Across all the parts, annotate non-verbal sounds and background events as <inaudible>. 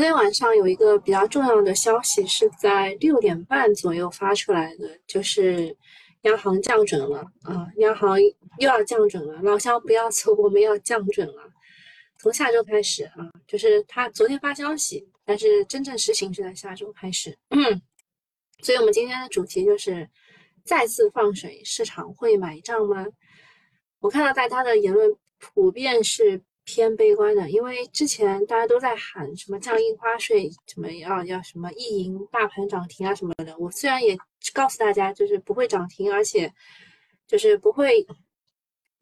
昨天晚上有一个比较重要的消息是在六点半左右发出来的，就是央行降准了啊，央行又要降准了，老乡不要走，我们要降准了，从下周开始啊，就是他昨天发消息，但是真正实行是在下周开始。嗯 <clears throat> 所以我们今天的主题就是再次放水，市场会买账吗？我看到大家的言论普遍是。偏悲观的，因为之前大家都在喊什么降印花税，什么要要什么意淫大盘涨停啊什么的。我虽然也告诉大家，就是不会涨停，而且就是不会，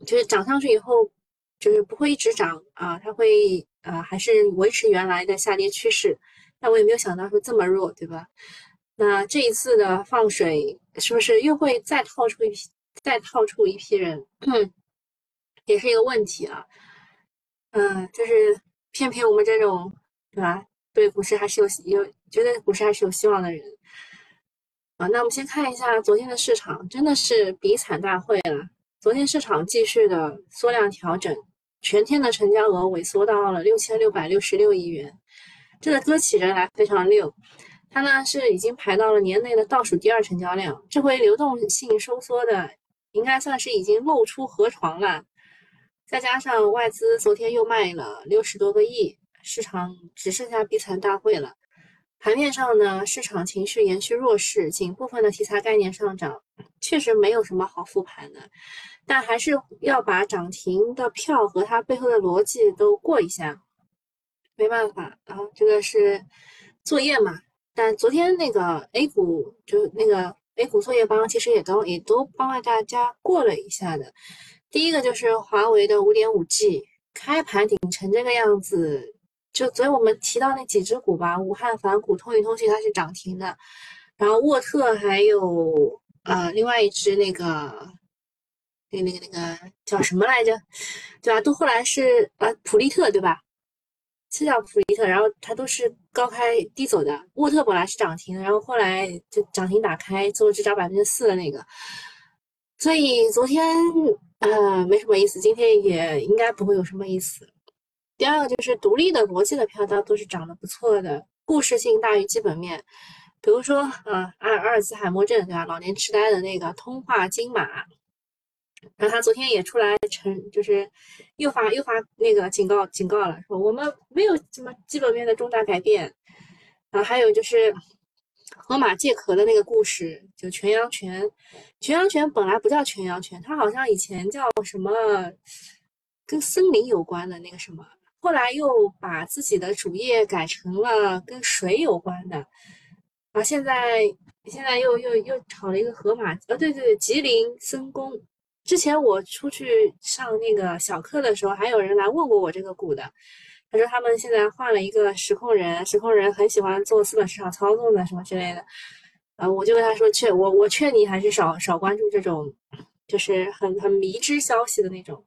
就是涨上去以后就是不会一直涨啊，它会啊还是维持原来的下跌趋势。但我也没有想到说这么弱，对吧？那这一次的放水是不是又会再套出一批，再套出一批人？也是一个问题啊。嗯，就是骗骗我们这种，对吧？对股市还是有有觉得股市还是有希望的人啊。那我们先看一下昨天的市场，真的是比惨大会了。昨天市场继续的缩量调整，全天的成交额萎缩到了六千六百六十六亿元，这个歌起人来非常溜。它呢是已经排到了年内的倒数第二成交量，这回流动性收缩的应该算是已经露出河床了。再加上外资昨天又卖了六十多个亿，市场只剩下避残大会了。盘面上呢，市场情绪延续弱势，仅部分的题材概念上涨，确实没有什么好复盘的。但还是要把涨停的票和它背后的逻辑都过一下，没办法啊，这个是作业嘛。但昨天那个 A 股就那个 A 股作业帮，其实也都也都帮了大家过了一下的。第一个就是华为的五点五 G 开盘顶成这个样子，就昨天我们提到那几只股吧，武汉凡股、通宇通信它是涨停的，然后沃特还有呃另外一只那个那那个那个叫什么来着，对吧？都后来是呃普利特对吧？是叫普利特，然后它都是高开低走的。沃特本来是涨停的，然后后来就涨停打开，最后只涨百分之四的那个，所以昨天。呃，没什么意思，今天也应该不会有什么意思。第二个就是独立的逻辑的票，它都是涨得不错的，故事性大于基本面。比如说，啊，阿阿尔兹海默症对吧？老年痴呆的那个通化金马，然后他昨天也出来承，就是又发又发那个警告警告了，说我们没有什么基本面的重大改变。啊，还有就是。河马借壳的那个故事，就全阳泉。全阳泉本来不叫全阳泉，它好像以前叫什么，跟森林有关的那个什么，后来又把自己的主业改成了跟水有关的。啊，现在现在又又又炒了一个河马，呃，对对对，吉林森工。之前我出去上那个小课的时候，还有人来问过我这个股的。他说他们现在换了一个实控人，实控人很喜欢做资本市场操纵的什么之类的，呃，我就跟他说劝我我劝你还是少少关注这种，就是很很迷之消息的那种，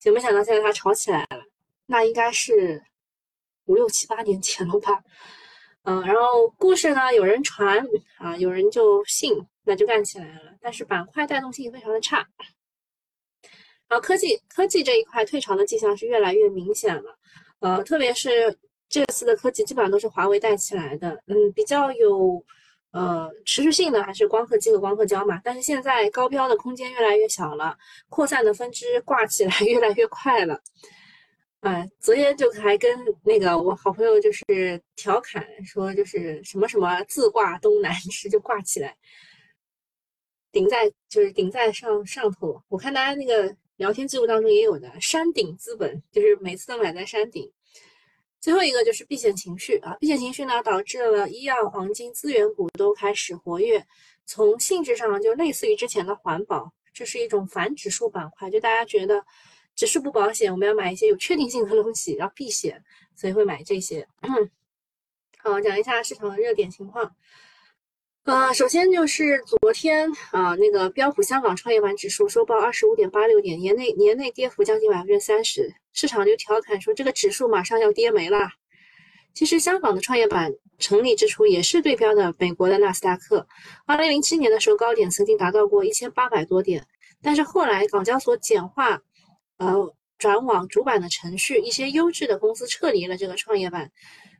就没想到现在他炒起来了，那应该是五六七八年前了吧，嗯，然后故事呢有人传啊，有人就信，那就干起来了，但是板块带动性非常的差，然后科技科技这一块退潮的迹象是越来越明显了。呃，特别是这次的科技基本上都是华为带起来的，嗯，比较有呃持续性的还是光刻机和光刻胶嘛。但是现在高标的空间越来越小了，扩散的分支挂起来 <laughs> 越来越快了。哎，昨天就还跟那个我好朋友就是调侃说，就是什么什么自挂东南枝就挂起来，顶在就是顶在上上头。我看大家那个。聊天记录当中也有的山顶资本，就是每次都买在山顶。最后一个就是避险情绪啊，避险情绪呢导致了医药、黄金、资源股都开始活跃。从性质上就类似于之前的环保，这是一种反指数板块，就大家觉得指数不保险，我们要买一些有确定性的东西，要避险，所以会买这些。嗯 <coughs> 好，讲一下市场的热点情况。呃，首先就是昨天啊，那个标普香港创业板指数收报二十五点八六点，年内年内跌幅将近百分之三十，市场就调侃说这个指数马上要跌没了。其实香港的创业板成立之初也是对标的美国的纳斯达克，二零零七年的时候高点曾经达到过一千八百多点，但是后来港交所简化，呃，转往主板的程序，一些优质的公司撤离了这个创业板。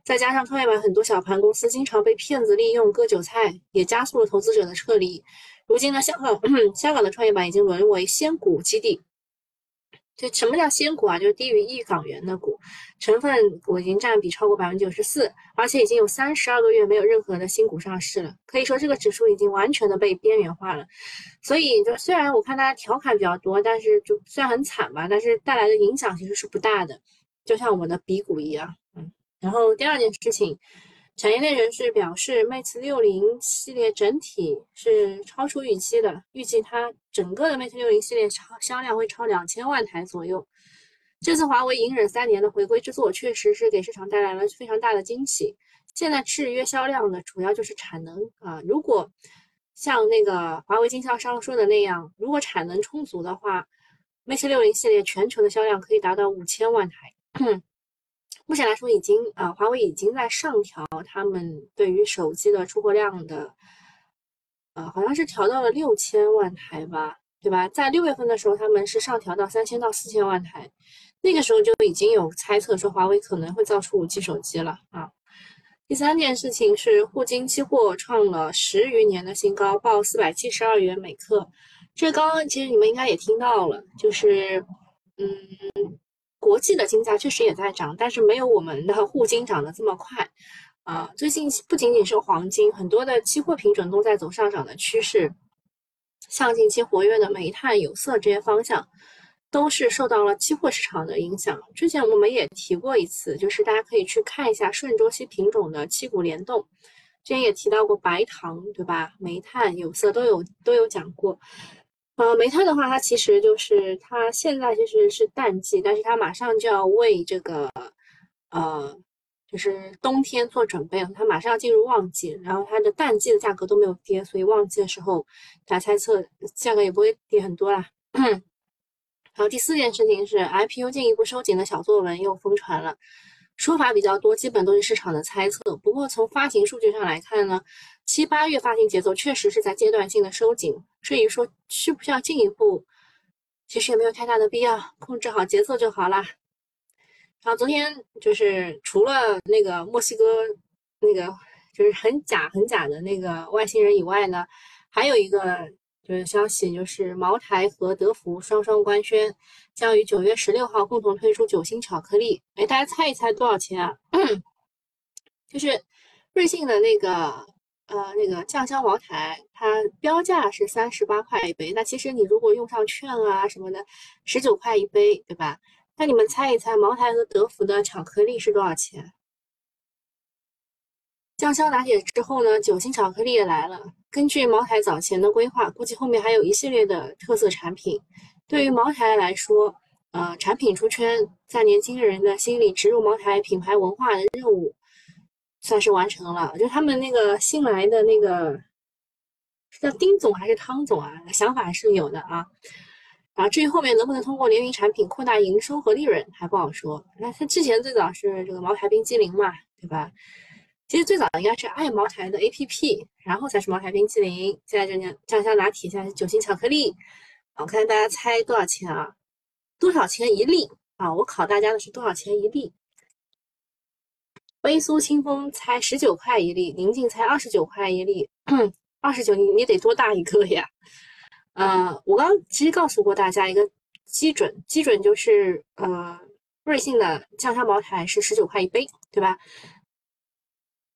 再加上创业板很多小盘公司经常被骗子利用割韭菜，也加速了投资者的撤离。如今呢，香港 <clears throat> 香港的创业板已经沦为仙股基地。就什么叫仙股啊？就是低于一港元的股，成分股已经占比超过百分之九十四，而且已经有三十二个月没有任何的新股上市了。可以说这个指数已经完全的被边缘化了。所以就虽然我看大家调侃比较多，但是就虽然很惨吧，但是带来的影响其实是不大的。就像我们的鼻股一样，然后第二件事情。产业链人士表示，Mate 六零系列整体是超出预期的，预计它整个的 Mate 六零系列超销量会超两千万台左右。这次华为隐忍三年的回归之作，确实是给市场带来了非常大的惊喜。现在制约销量的主要就是产能啊，如果像那个华为经销商说的那样，如果产能充足的话，Mate 六零系列全球的销量可以达到五千万台。目前来说，已经啊，华为已经在上调他们对于手机的出货量的，呃，好像是调到了六千万台吧，对吧？在六月份的时候，他们是上调到三千到四千万台，那个时候就已经有猜测说华为可能会造出五 G 手机了啊。第三件事情是，沪金期货创了十余年的新高，报四百七十二元每克。这刚刚其实你们应该也听到了，就是嗯。国际的金价确实也在涨，但是没有我们的沪金涨得这么快啊！最近不仅仅是黄金，很多的期货品种都在走上涨的趋势，像近期活跃的煤炭、有色这些方向，都是受到了期货市场的影响。之前我们也提过一次，就是大家可以去看一下顺周期品种的期股联动，之前也提到过白糖，对吧？煤炭、有色都有都有讲过。呃，煤炭的话，它其实就是它现在其实是淡季，但是它马上就要为这个呃，就是冬天做准备了。它马上要进入旺季，然后它的淡季的价格都没有跌，所以旺季的时候，大家猜测价格也不会跌很多啦。<coughs> 好，第四件事情是 IPO 进一步收紧的小作文又疯传了。说法比较多，基本都是市场的猜测。不过从发行数据上来看呢，七八月发行节奏确实是在阶段性的收紧。至于说需不需要进一步，其实也没有太大的必要，控制好节奏就好啦。然后昨天就是除了那个墨西哥那个就是很假很假的那个外星人以外呢，还有一个。就是消息，就是茅台和德芙双双官宣，将于九月十六号共同推出酒心巧克力。哎，大家猜一猜多少钱啊？<coughs> 就是瑞幸的那个呃那个酱香茅台，它标价是三十八块一杯，那其实你如果用上券啊什么的，十九块一杯，对吧？那你们猜一猜，茅台和德芙的巧克力是多少钱？酱香拿铁之后呢，酒心巧克力也来了。根据茅台早前的规划，估计后面还有一系列的特色产品。对于茅台来说，呃，产品出圈，在年轻人的心里植入茅台品牌文化的任务，算是完成了。就他们那个新来的那个叫丁总还是汤总啊，想法是有的啊。然后至于后面能不能通过联名产品扩大营收和利润，还不好说。那他之前最早是这个茅台冰激凌嘛，对吧？其实最早应该是爱茅台的 APP，然后才是茅台冰激凌。现在这叫酱香拿铁，现在是酒心巧克力。我看大家猜多少钱啊？多少钱一粒啊？我考大家的是多少钱一粒？微苏清风才十九块一粒，宁静才二十九块一粒。<clears throat> 二十九，你你得多大一个呀？呃，我刚其实告诉过大家一个基准，基准就是呃，瑞幸的酱香茅台是十九块一杯，对吧？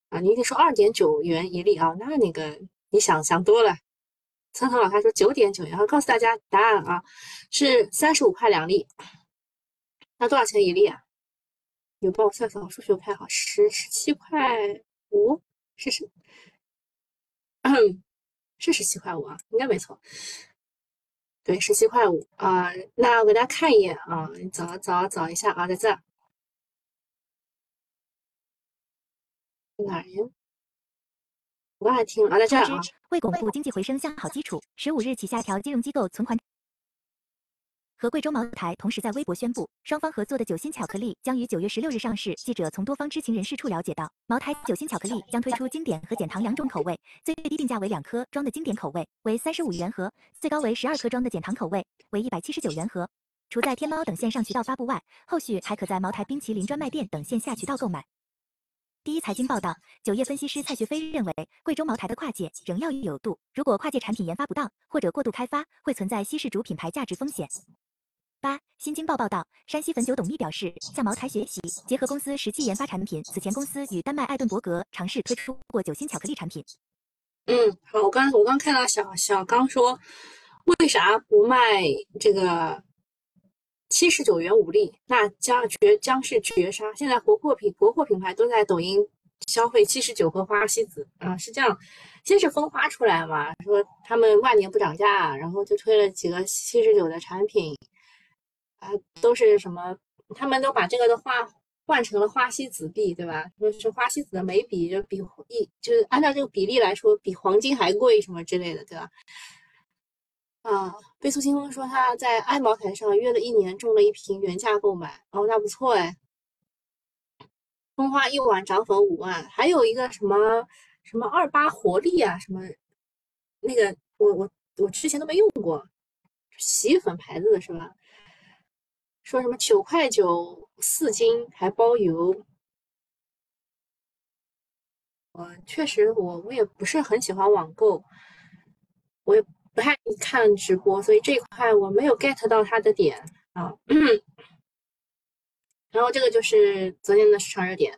啊，你得说二点九元一粒啊，那那个你想想多了。村头老太说九点九元，然后告诉大家答案啊，是三十五块两粒。那多少钱一粒啊？你帮我算算，我数学不太好，十十七块五，是十，是十七块五啊，应该没错。对，十七块五啊。那我给大家看一眼啊，你找找找一下啊，在这。哪呀？我刚才听啊，在这儿啊。为巩固经济回升向好基础，十五日起下调金融机构存款。和贵州茅台同时在微博宣布，双方合作的酒心巧克力将于九月十六日上市。记者从多方知情人士处了解到，茅台酒心巧克力将推出经典和减糖两种口味，最低定价为两颗装的经典口味为三十五元盒，最高为十二颗装的减糖口味为一百七十九元盒。除在天猫等线上渠道发布外，后续还可在茅台冰淇淋专卖店等线下渠道购买。第一财经报道，酒业分析师蔡学飞认为，贵州茅台的跨界仍要有度，如果跨界产品研发不当或者过度开发，会存在稀释主品牌价值风险。八，新京报报道，山西汾酒董秘表示，向茅台学习，结合公司实际研发产品。此前公司与丹麦艾顿伯格尝试推出过酒心巧克力产品。嗯，好，我刚我刚看到小小刚说，为啥不卖这个？七十九元五粒，那将绝将是绝杀。现在国货品国货品牌都在抖音消费七十九和花西子啊，是这样。先是风花出来嘛，说他们万年不涨价，然后就推了几个七十九的产品，啊，都是什么？他们都把这个的话换成了花西子币，对吧？说是花西子的眉笔就比一，就是按照这个比例来说，比黄金还贵什么之类的，对吧？啊，贝苏清风说他在爱茅台上约了一年，中了一瓶原价购买，哦，那不错哎。风花一碗涨粉五万，还有一个什么什么二八活力啊，什么那个我我我之前都没用过，洗衣粉牌子的是吧？说什么九块九四斤还包邮，我确实我我也不是很喜欢网购，我也。不太看直播，所以这块我没有 get 到它的点啊。<coughs> 然后这个就是昨天的市场热点。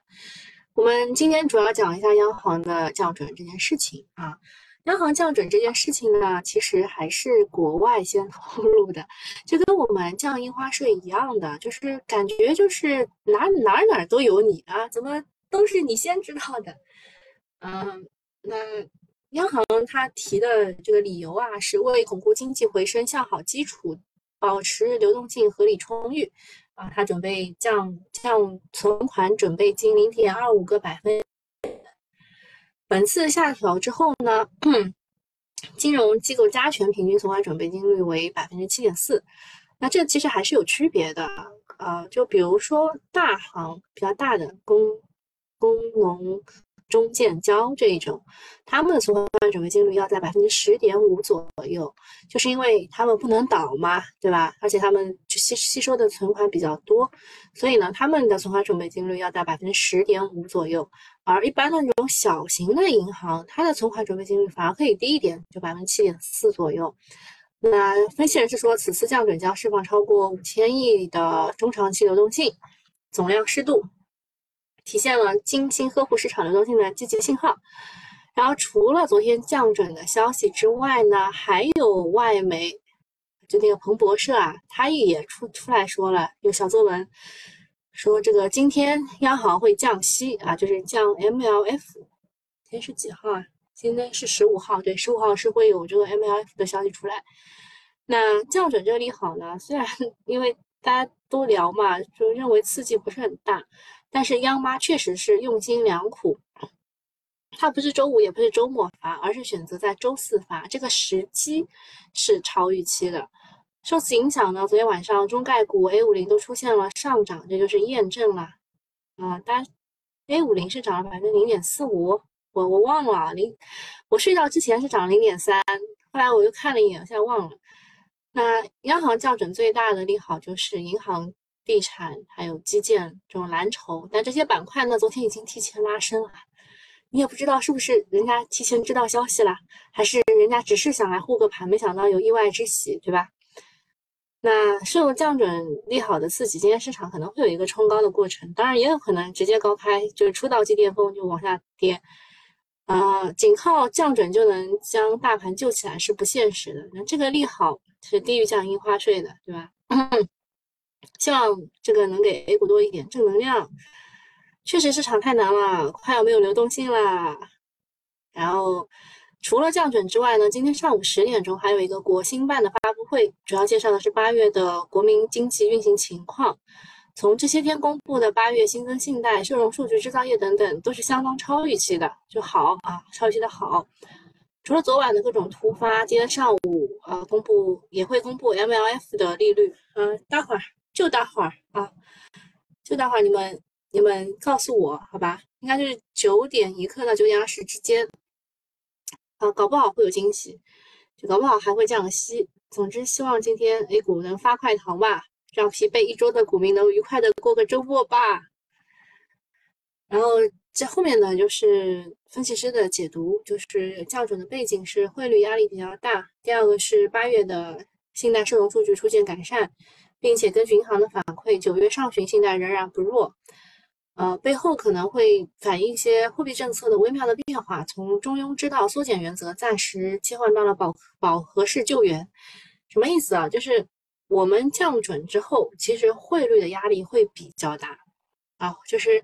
我们今天主要讲一下央行的降准这件事情啊。央行降准这件事情呢，其实还是国外先透露的，就跟我们降印花税一样的，就是感觉就是哪哪哪都有你啊，怎么都是你先知道的？嗯，那。央行它提的这个理由啊，是为巩固经济回升向好基础，保持流动性合理充裕啊，它准备降降存款准备金零点二五个百分。本次下调之后呢，金融机构加权平均存款准备金率为百分之七点四。那这其实还是有区别的啊，就比如说大行比较大的工工农。中建交这一种，他们的存款准备金率要在百分之十点五左右，就是因为他们不能倒嘛，对吧？而且他们就吸吸收的存款比较多，所以呢，他们的存款准备金率要在百分之十点五左右。而一般的这种小型的银行，它的存款准备金率反而可以低一点，就百分之七点四左右。那分析人士说，此次降准将释放超过五千亿的中长期流动性，总量适度。体现了精心呵护市场流动性的积极信号。然后，除了昨天降准的消息之外呢，还有外媒，就那个彭博社啊，他也出出来说了，有小作文说这个今天央行会降息啊，就是降 MLF。今天是几号啊？今天是十五号，对，十五号是会有这个 MLF 的消息出来。那降准这个利好呢，虽然 <laughs> 因为大家都聊嘛，就认为刺激不是很大。但是央妈确实是用心良苦，它不是周五也不是周末发，而是选择在周四发，这个时机是超预期的。受此影响呢，昨天晚上中概股 A 五零都出现了上涨，这就是验证了啊。单 A 五零是涨了百分之零点四五，我我忘了零，我睡觉之前是涨零点三，后来我又看了一眼，现在忘了。那央行降准最大的利好就是银行。地产还有基建这种蓝筹，但这些板块呢，昨天已经提前拉升了。你也不知道是不是人家提前知道消息了，还是人家只是想来护个盘，没想到有意外之喜，对吧？那受降准利好的刺激，今天市场可能会有一个冲高的过程，当然也有可能直接高开，就是出道即巅峰就往下跌。啊，仅靠降准就能将大盘救起来是不现实的。那这个利好是低于降印花税的，对吧？<coughs> 希望这个能给 A 股多一点正能量。确实市场太难了，快要没有流动性了。然后除了降准之外呢，今天上午十点钟还有一个国新办的发布会，主要介绍的是八月的国民经济运行情况。从这些天公布的八月新增信贷、社融数据、制造业等等，都是相当超预期的，就好啊，超预期的好。除了昨晚的各种突发，今天上午啊公布也会公布 MLF 的利率，嗯，待会儿。就待会儿啊，就待会儿，你们你们告诉我好吧？应该就是九点一刻到九点二十之间啊，搞不好会有惊喜，就搞不好还会降息。总之，希望今天 A 股能发快糖吧，让疲惫一周的股民能愉快的过个周末吧。然后这后面呢，就是分析师的解读，就是降准的背景是汇率压力比较大。第二个是八月的信贷社融数据出现改善，并且根据银行的反馈，九月上旬信贷仍然不弱。呃，背后可能会反映一些货币政策的微妙的变化，从中庸之道缩减原则暂时切换到了饱饱和式救援。什么意思啊？就是我们降准之后，其实汇率的压力会比较大啊，就是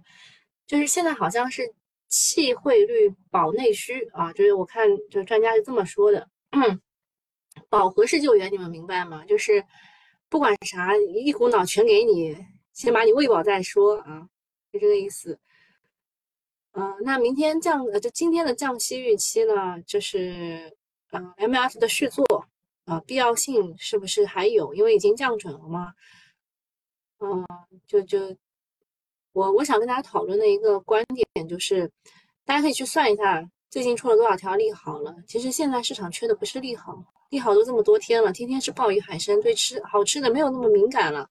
就是现在好像是弃汇率保内需啊，就是我看就是专家是这么说的。嗯，饱和式救援你们明白吗？就是不管啥，一股脑全给你，先把你喂饱再说啊。就这个意思，嗯，那明天降呃，就今天的降息预期呢，就是嗯，M F 的续作啊，必要性是不是还有？因为已经降准了嘛，嗯，就就我我想跟大家讨论的一个观点就是，大家可以去算一下最近出了多少条利好了。其实现在市场缺的不是利好，利好都这么多天了，天天是鲍鱼海参，对吃好吃的没有那么敏感了，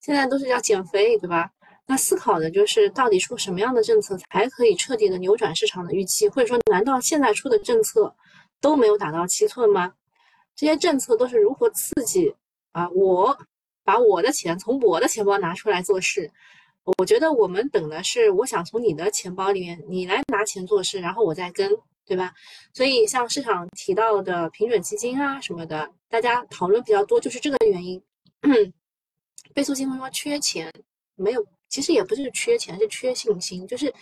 现在都是要减肥，对吧？那思考的就是到底出什么样的政策才可以彻底的扭转市场的预期，或者说，难道现在出的政策都没有打到七寸吗？这些政策都是如何刺激啊？我把我的钱从我的钱包拿出来做事，我觉得我们等的是，我想从你的钱包里面你来拿钱做事，然后我再跟，对吧？所以像市场提到的平准基金啊什么的，大家讨论比较多，就是这个原因。倍速新闻说缺钱没有。其实也不是缺钱，是缺信心。就是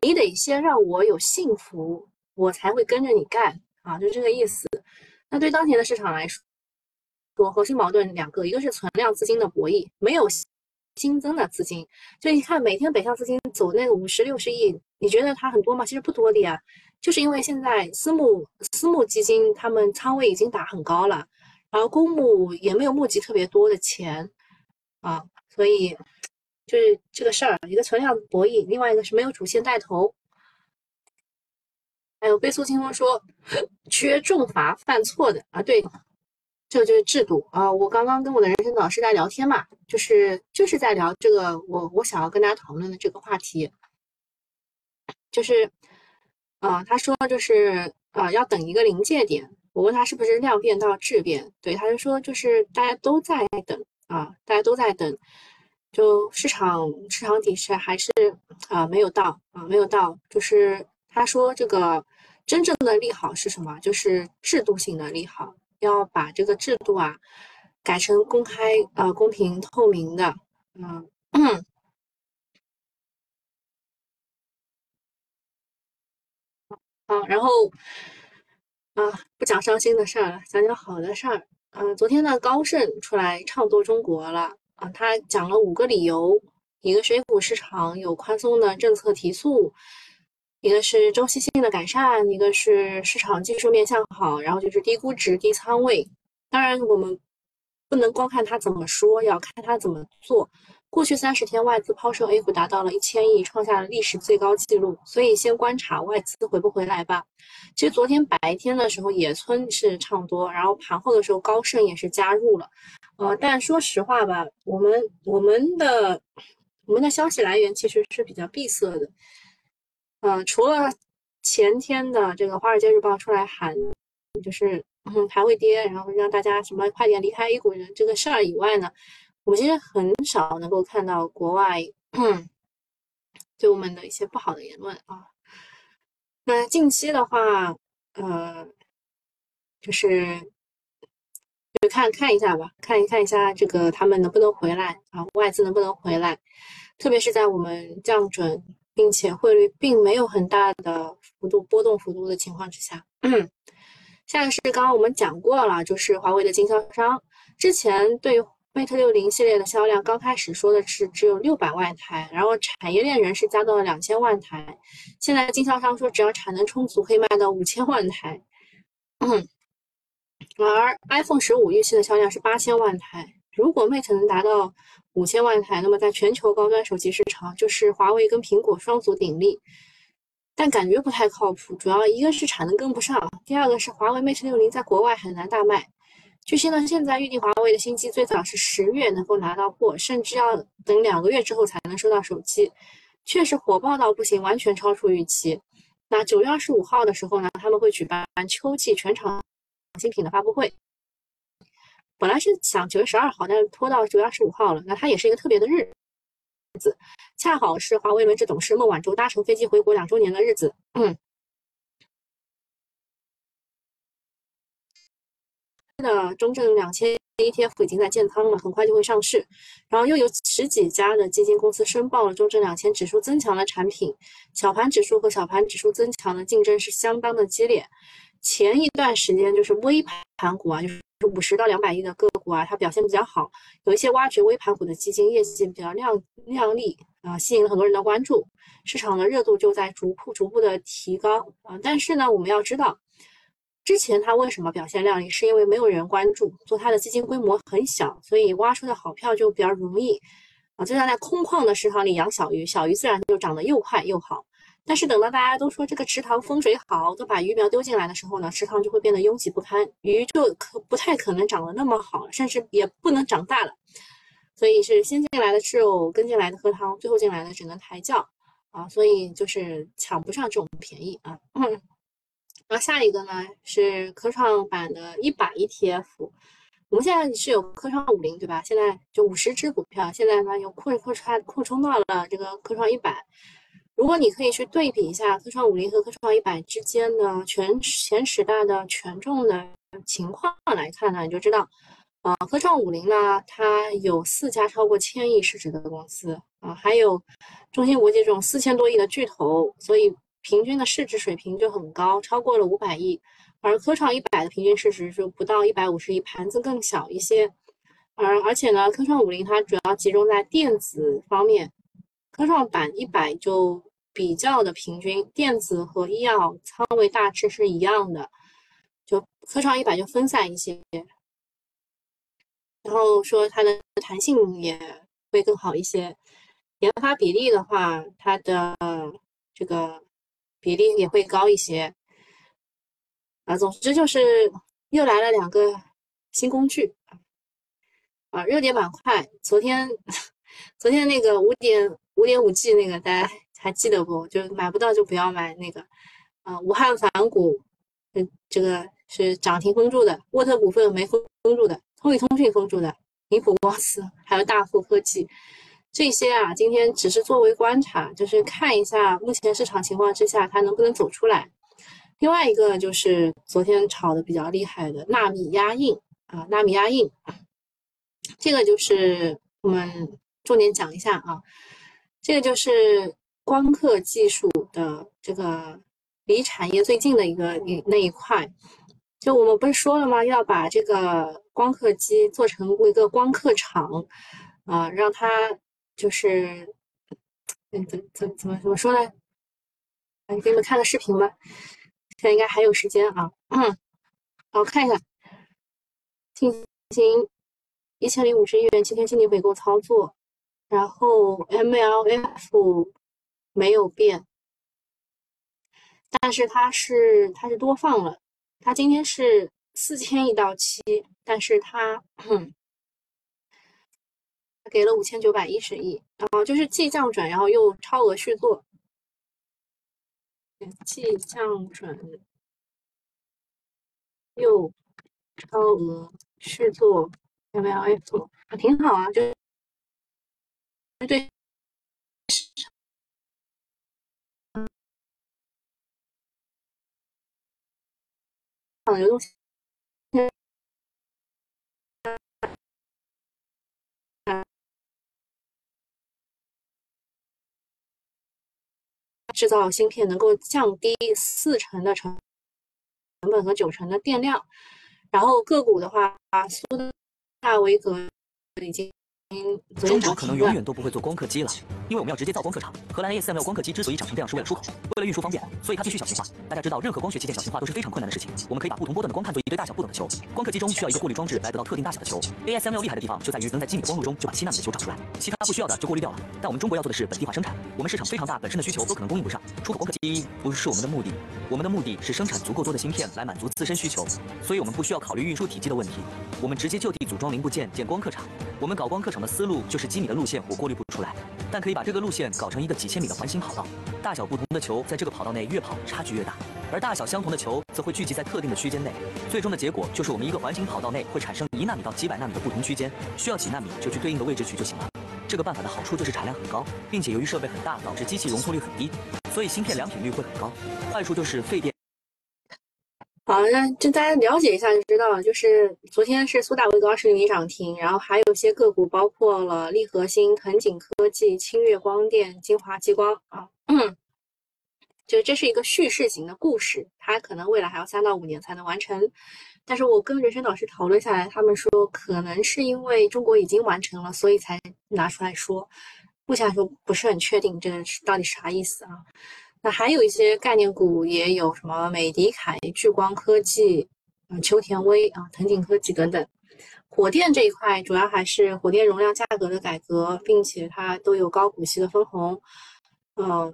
你得先让我有幸福，我才会跟着你干啊，就这个意思。那对当前的市场来说，说核心矛盾两个，一个是存量资金的博弈，没有新增的资金。就你看每天北向资金走那个五十六十亿，你觉得它很多吗？其实不多的呀。就是因为现在私募私募基金他们仓位已经打很高了，然后公募也没有募集特别多的钱啊，所以。就是这个事儿，一个存量博弈，另外一个是没有主线带头。还有倍速清风说缺重罚犯错的啊，对，这就是制度啊。我刚刚跟我的人生导师在聊天嘛，就是就是在聊这个我我想要跟大家讨论的这个话题，就是啊，他说就是啊要等一个临界点，我问他是不是量变到质变，对，他就说就是大家都在等啊，大家都在等。就市场市场底是还是啊没有到啊没有到，就是他说这个真正的利好是什么？就是制度性的利好，要把这个制度啊改成公开啊公平透明的，嗯好，然后啊不讲伤心的事儿了，讲讲好的事儿。嗯，昨天呢高盛出来唱多中国了。啊，他讲了五个理由，一个是 A 股市场有宽松的政策提速，一个是周期性的改善，一个是市场技术面向好，然后就是低估值、低仓位。当然，我们不能光看他怎么说，要看他怎么做。过去三十天外资抛售 A 股达到了一千亿，创下了历史最高纪录。所以先观察外资回不回来吧。其实昨天白天的时候，野村是唱多，然后盘后的时候高盛也是加入了。呃，但说实话吧，我们我们的我们的消息来源其实是比较闭塞的。呃，除了前天的这个《华尔街日报》出来喊，就是嗯还会跌，然后让大家什么快点离开 A 股人这个事儿以外呢，我其实很少能够看到国外 <clears throat> 对我们的一些不好的言论啊。那近期的话，呃，就是。就看看一下吧，看一看一下这个他们能不能回来啊？外资能不能回来？特别是在我们降准，并且汇率并没有很大的幅度波动幅度的情况之下。下个是刚刚我们讲过了，就是华为的经销商之前对 Mate 六零系列的销量刚开始说的是只有六百万台，然后产业链人士加到了两千万台，现在经销商说只要产能充足，可以卖到五千万台。而 iPhone 十五预期的销量是八千万台，如果 Mate 能达到五千万台，那么在全球高端手机市场就是华为跟苹果双足鼎立，但感觉不太靠谱。主要一个是产能跟不上，第二个是华为 Mate 六零在国外很难大卖。据悉呢，现在预定华为的新机最早是十月能够拿到货，甚至要等两个月之后才能收到手机。确实火爆到不行，完全超出预期。那九月二十五号的时候呢，他们会举办秋季全场新品的发布会。本来是想九月十二号，但是拖到九月二十五号了。那它也是一个特别的日子，恰好是华为轮值董事孟晚舟搭乘飞机回国两周年的日子。嗯。的中证两千 ETF 已经在建仓了，很快就会上市。然后又有十几家的基金公司申报了中证两千指数增强的产品，小盘指数和小盘指数增强的竞争是相当的激烈。前一段时间就是微盘股啊，就是五十到两百亿的个股啊，它表现比较好，有一些挖掘微盘股的基金业绩比较亮亮丽啊，吸引了很多人的关注，市场的热度就在逐步逐步的提高啊。但是呢，我们要知道。之前它为什么表现靓丽？是因为没有人关注，做它的基金规模很小，所以挖出的好票就比较容易啊。就像在空旷的池塘里养小鱼，小鱼自然就长得又快又好。但是等到大家都说这个池塘风水好，都把鱼苗丢进来的时候呢，池塘就会变得拥挤不堪，鱼就可不太可能长得那么好，甚至也不能长大了。所以是先进来的吃肉，跟进来的喝汤，最后进来的只能抬轿啊。所以就是抢不上这种便宜啊。然后下一个呢是科创板的一百 ETF，我们现在是有科创五零对吧？现在就五十只股票，现在呢又扩扩出扩充到了这个科创一百。如果你可以去对比一下科创五零和科创一百之间的全前十大的权重的情况来看呢，你就知道，啊，科创五零呢它有四家超过千亿市值的公司啊，还有中芯国际这种四千多亿的巨头，所以。平均的市值水平就很高，超过了五百亿，而科创一百的平均市值就不到一百五十亿，盘子更小一些。而而且呢，科创五零它主要集中在电子方面，科创板一百就比较的平均，电子和医药仓位大致是一样的，就科创一百就分散一些。然后说它的弹性也会更好一些，研发比例的话，它的这个。比例也会高一些，啊，总之就是又来了两个新工具啊，热点板块。昨天，昨天那个五点五点五 G 那个，大家还记得不？就买不到就不要买那个啊。武汉反股，嗯，这个是涨停封住的，沃特股份没封封住的，通宇通讯封住的，宁普公司还有大富科技。这些啊，今天只是作为观察，就是看一下目前市场情况之下它能不能走出来。另外一个就是昨天炒的比较厉害的纳米压印啊，纳米压印，这个就是我们重点讲一下啊，这个就是光刻技术的这个离产业最近的一个一那一块。就我们不是说了吗？要把这个光刻机做成一个光刻厂啊，让它。就是，嗯，怎怎怎么怎么说呢？哎，给你们看个视频吧。现在应该还有时间啊。嗯，好，看一下，进行一千零五十亿元七天净利回购操作，然后 MLF 没有变，但是它是它是多放了，它今天是四千亿到期，但是它。给了五千九百一十亿，然后就是既降准，然后又超额续作，既降准又超额续作，MLF 啊，挺好啊，就是对市场流动性。制造芯片能够降低四成的成成本和九成的电量，然后个股的话，苏大维格已经。中国可能永远都不会做光刻机了，因为我们要直接造光刻厂。荷兰 ASML 光刻机之所以长成这样，是为了出口，为了运输方便，所以它必须小型化。大家知道，任何光学器件小型化都是非常困难的事情。我们可以把不同波段的光看作一堆大小不等的球，光刻机中需要一个过滤装置来得到特定大小的球。ASML 厉害的地方就在于能在精密的光路中就把七纳米的球长出来，其他不需要的就过滤掉了。但我们中国要做的是本地化生产，我们市场非常大，本身的需求都可能供应不上。出口光刻机不是我们的目的，我们的目的是生产足够多的芯片来满足自身需求，所以我们不需要考虑运输体积的问题，我们直接就地组装零部件建光刻厂。我们搞光刻厂的思路就是几米的路线我过滤不出来，但可以把这个路线搞成一个几千米的环形跑道，大小不同的球在这个跑道内越跑差距越大，而大小相同的球则会聚集在特定的区间内，最终的结果就是我们一个环形跑道内会产生一纳米到几百纳米的不同区间，需要几纳米就去对应的位置取就行了。这个办法的好处就是产量很高，并且由于设备很大，导致机器容错率很低，所以芯片良品率会很高。坏处就是费电。好，那就大家了解一下就知道了。就是昨天是苏大维格二十厘米涨停，然后还有一些个股，包括了利和兴、恒景科技、清月光电、金华激光啊。嗯，就这是一个叙事型的故事，它可能未来还要三到五年才能完成。但是我跟人生导师讨论下来，他们说可能是因为中国已经完成了，所以才拿出来说。目前来说不是很确定这个是到底啥意思啊？那还有一些概念股也有什么美的凯、聚光科技、嗯秋田威啊、腾景科技等等。火电这一块主要还是火电容量价格的改革，并且它都有高股息的分红。嗯，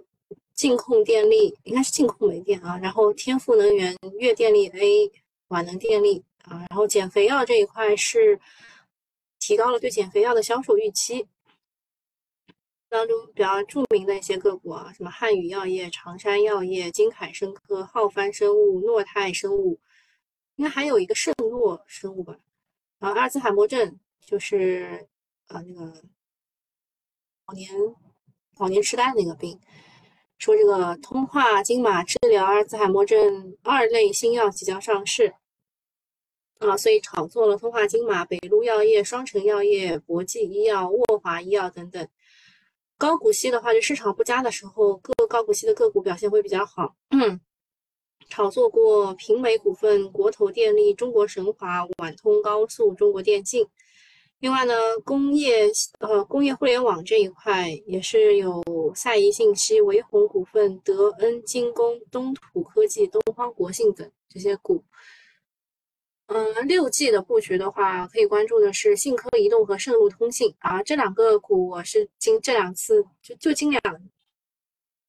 净控电力应该是净控煤电啊，然后天赋能源、粤电力 A。皖能电力啊，然后减肥药这一块是提高了对减肥药的销售预期。当中比较著名的一些个股啊，什么汉语药业、长山药业、金凯生科、浩帆生物、诺泰生物，应该还有一个圣诺生物吧。然后阿尔兹海默症就是啊那个老年老年痴呆那个病。说这个通化金马治疗阿尔兹海默症二类新药即将上市啊，所以炒作了通化金马、北路药业、双城药业、博济医药、沃华医药等等。高股息的话，就市场不佳的时候，各高股息的个股表现会比较好。炒作过平煤股份、国投电力、中国神华、皖通高速、中国电信。另外呢，工业呃工业互联网这一块也是有赛仪信息、维宏股份、德恩精工、东土科技、东方国信等这些股。嗯，六 G 的布局的话，可以关注的是信科移动和盛路通信。啊，这两个股我是近这两次就就近两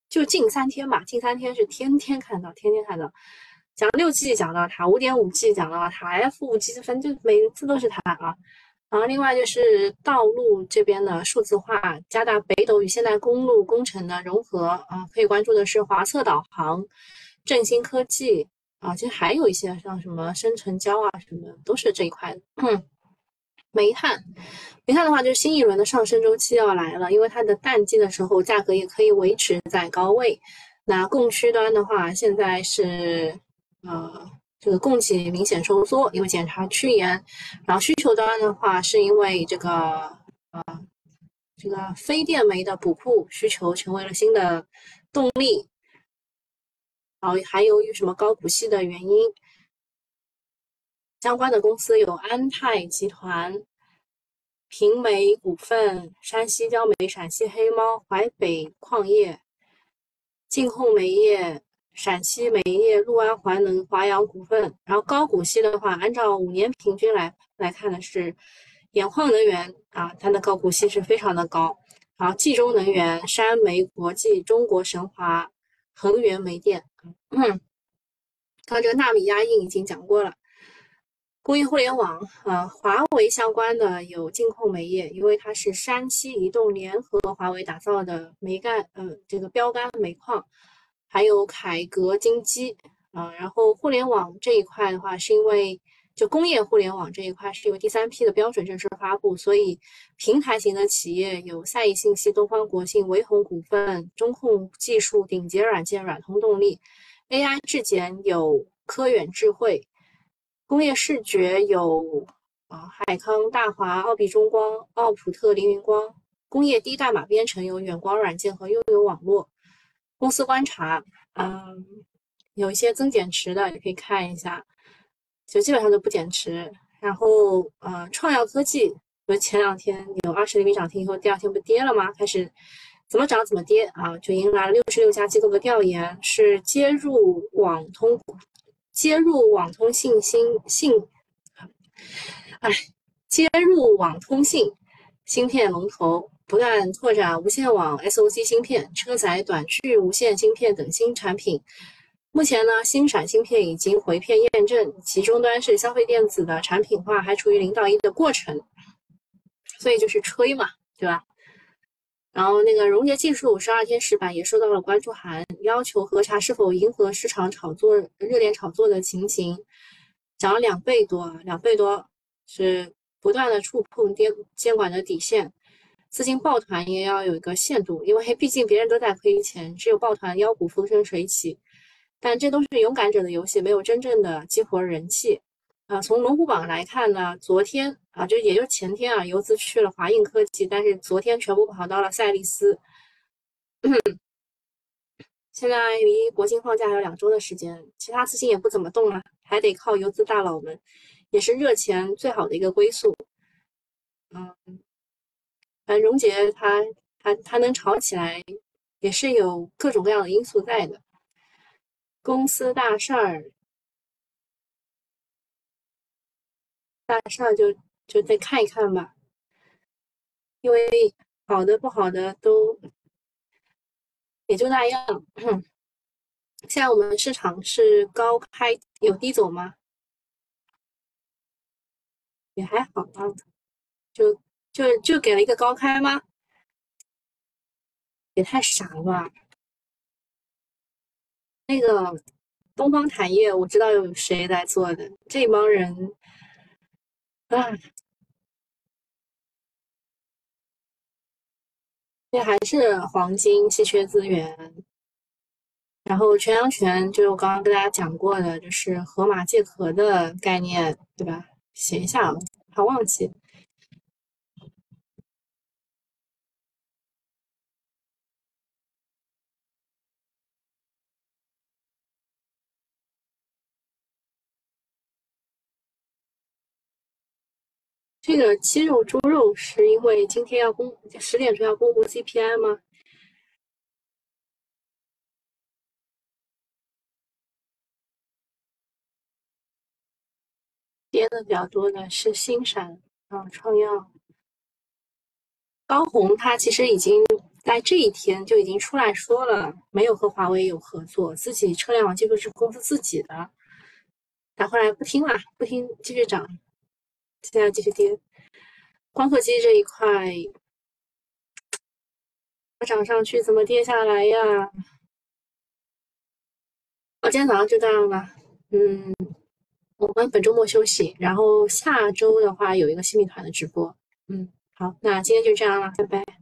就近三天吧，近三天是天天看到，天天看到。讲六 G 讲到它，五点五 G 讲到它，F 五 G 反正就每次都是它啊。然后，另外就是道路这边的数字化，加大北斗与现代公路工程的融合。啊，可以关注的是华策导航、振兴科技啊，其实还有一些像什么深成交啊什么，都是这一块的。煤炭，煤炭的话，就是新一轮的上升周期要来了，因为它的淡季的时候价格也可以维持在高位。那供需端的话，现在是呃。这个供给明显收缩，因为检查趋严，然后需求端的话，是因为这个呃，这个非电煤的补库需求成为了新的动力，然后还由于什么高股息的原因，相关的公司有安泰集团、平煤股份、山西焦煤、陕西黑猫、淮北矿业、晋控煤业。陕西煤业、陆安环能、华阳股份，然后高股息的话，按照五年平均来来看的是，兖矿能源啊，它的高股息是非常的高。然后冀中能源、山煤国际、中国神华、恒源煤电。嗯，刚这个纳米压印已经讲过了。工业互联网啊，华为相关的有净控煤业，因为它是山西移动联合华为打造的煤干，呃，这个标杆煤矿。还有凯格金基啊，然后互联网这一块的话，是因为就工业互联网这一块是因为第三批的标准正式发布，所以平台型的企业有赛义信息、东方国信、维宏股份、中控技术、顶级软件、软通动力；AI 质检有科远智慧；工业视觉有啊海康、大华、奥比中光、奥普特、凌云光；工业低代码编程有远光软件和悠游网络。公司观察，嗯，有一些增减持的，你可以看一下，就基本上都不减持。然后，呃，创耀科技，不是前两天有二十厘米涨停以后，第二天不跌了吗？开始怎么涨怎么跌啊，就迎来了六十六家机构的调研，是接入网通，接入网通信息信，哎，接入网通信芯片龙头。不断拓展无线网、SOC 芯片、车载短距无线芯片等新产品。目前呢，星闪芯片已经回片验证，其终端是消费电子的产品化，还处于零到一的过程。所以就是吹嘛，对吧？然后那个融捷技术十二天石板也收到了关注函，要求核查是否迎合市场炒作热点炒作的情形，涨了两倍多，两倍多是不断的触碰监监管的底线，资金抱团也要有一个限度，因为毕竟别人都在亏钱，只有抱团妖股风生水起，但这都是勇敢者的游戏，没有真正的激活人气。啊，从龙虎榜来看呢，昨天啊，就也就前天啊，游资去了华映科技，但是昨天全部跑到了赛力斯。现在离国庆放假还有两周的时间，其他资金也不怎么动了，还得靠游资大佬们，也是热钱最好的一个归宿。嗯，反正荣杰他他他能炒起来，也是有各种各样的因素在的。公司大事儿。大事儿就就再看一看吧，因为好的不好的都也就那样。现在我们市场是高开有低走吗？也还好啊，就就就给了一个高开吗？也太傻了吧！那个东方产业我知道有谁在做的，这帮人。啊，这还是黄金稀缺资源，然后全羊泉就我刚刚跟大家讲过的，就是河马借壳的概念，对吧？写一下，怕忘记。这个鸡肉、猪肉是因为今天要公十点钟要公布 CPI 吗？跌的比较多的是新闪啊、创药、高红，它其实已经在这一天就已经出来说了，没有和华为有合作，自己车联网技术是公司自己的，但后来不听了，不听，继续涨。现在继续跌，光刻机这一块涨上去怎么跌下来呀？我今天早上就这样吧，嗯，我们本周末休息，然后下周的话有一个新米团的直播，嗯，好，那今天就这样了，拜拜。